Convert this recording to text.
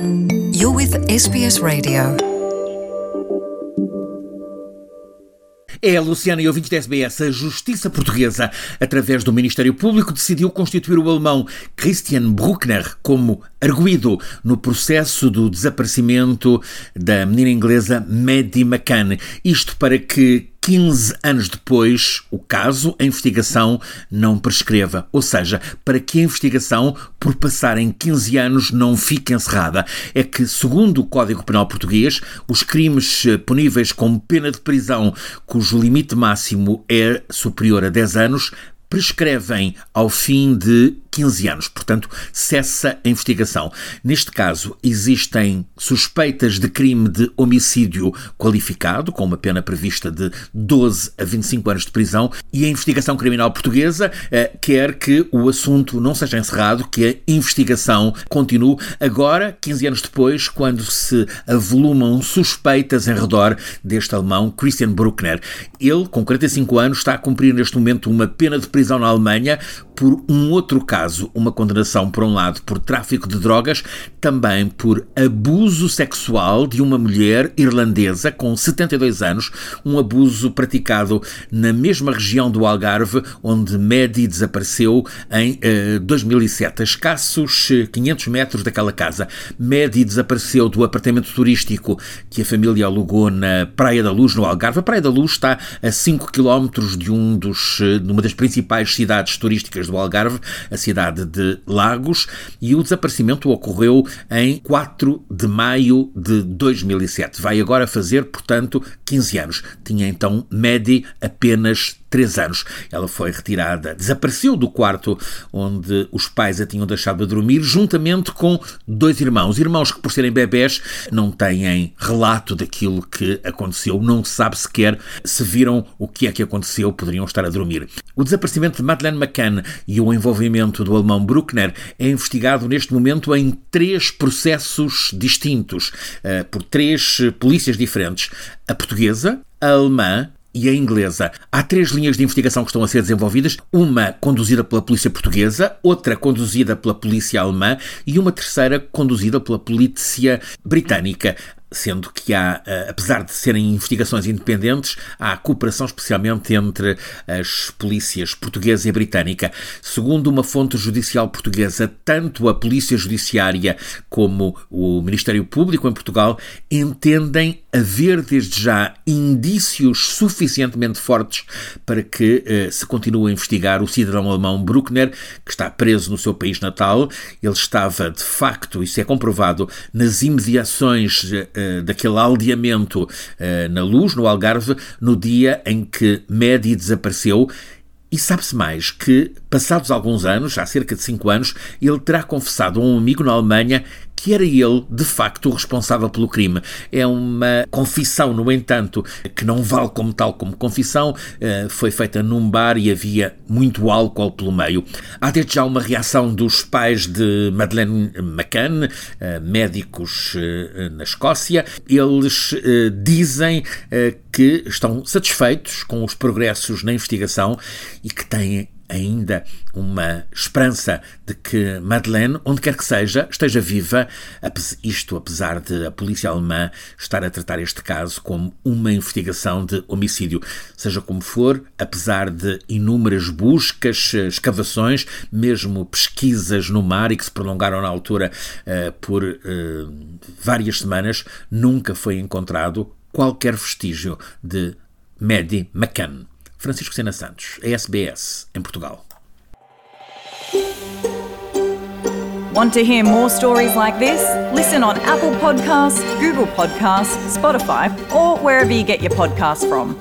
You're with SBS Radio. É, Luciana e ouvintes da SBS, a Justiça Portuguesa, através do Ministério Público, decidiu constituir o alemão Christian Bruckner como arguído no processo do desaparecimento da menina inglesa Maddie McCann. Isto para que 15 anos depois, o caso, a investigação não prescreva. Ou seja, para que a investigação, por passar em 15 anos, não fique encerrada. É que, segundo o Código Penal Português, os crimes puníveis com pena de prisão, cujo limite máximo é superior a 10 anos, prescrevem ao fim de 15 anos, portanto, cessa a investigação. Neste caso, existem suspeitas de crime de homicídio qualificado, com uma pena prevista de 12 a 25 anos de prisão, e a investigação criminal portuguesa eh, quer que o assunto não seja encerrado, que a investigação continue agora, 15 anos depois, quando se avolumam suspeitas em redor deste alemão Christian Bruckner. Ele, com 45 anos, está a cumprir neste momento uma pena de prisão na Alemanha por um outro caso, uma condenação, por um lado, por tráfico de drogas, também por abuso sexual de uma mulher irlandesa com 72 anos, um abuso praticado na mesma região do Algarve, onde Medi desapareceu em uh, 2007, a escassos 500 metros daquela casa. Medi desapareceu do apartamento turístico que a família alugou na Praia da Luz, no Algarve. A Praia da Luz está a 5 km de, um dos, de uma das principais cidades turísticas do Algarve, a cidade de Lagos, e o desaparecimento ocorreu em 4 de maio de 2007. Vai agora fazer, portanto, 15 anos. Tinha então Medi apenas três anos. Ela foi retirada, desapareceu do quarto onde os pais a tinham deixado a dormir, juntamente com dois irmãos. Irmãos que, por serem bebés, não têm relato daquilo que aconteceu, não sabe sequer se viram o que é que aconteceu, poderiam estar a dormir. O desaparecimento de Madeleine McCann e o envolvimento do alemão Bruckner é investigado neste momento em três processos distintos, eh, por três polícias diferentes: a portuguesa, a alemã e a inglesa. Há três linhas de investigação que estão a ser desenvolvidas: uma conduzida pela polícia portuguesa, outra conduzida pela polícia alemã e uma terceira conduzida pela polícia britânica sendo que há, eh, apesar de serem investigações independentes, há cooperação especialmente entre as polícias portuguesa e britânica. Segundo uma fonte judicial portuguesa, tanto a Polícia Judiciária como o Ministério Público em Portugal entendem haver desde já indícios suficientemente fortes para que eh, se continue a investigar o cidadão alemão Bruckner, que está preso no seu país natal. Ele estava, de facto, isso é comprovado, nas imediações eh, daquele aldeamento uh, na luz, no Algarve, no dia em que Medi desapareceu. E sabe-se mais que, passados alguns anos, há cerca de cinco anos, ele terá confessado a um amigo na Alemanha que era ele, de facto, o responsável pelo crime. É uma confissão, no entanto, que não vale como tal como confissão, eh, foi feita num bar e havia muito álcool pelo meio. Há desde já uma reação dos pais de Madeleine McCann, eh, médicos eh, na Escócia. Eles dizem que estão satisfeitos com os progressos na investigação e que têm ainda uma esperança de que Madeleine, onde quer que seja, esteja viva, isto apesar de a polícia alemã estar a tratar este caso como uma investigação de homicídio. Seja como for, apesar de inúmeras buscas, escavações, mesmo pesquisas no mar e que se prolongaram na altura uh, por uh, várias semanas, nunca foi encontrado qualquer vestígio de Maddie McCann. Francisco Sena Santos, a SBS, em Portugal. Want to hear more stories like this? Listen on Apple Podcasts, Google Podcasts, Spotify, or wherever you get your podcasts from.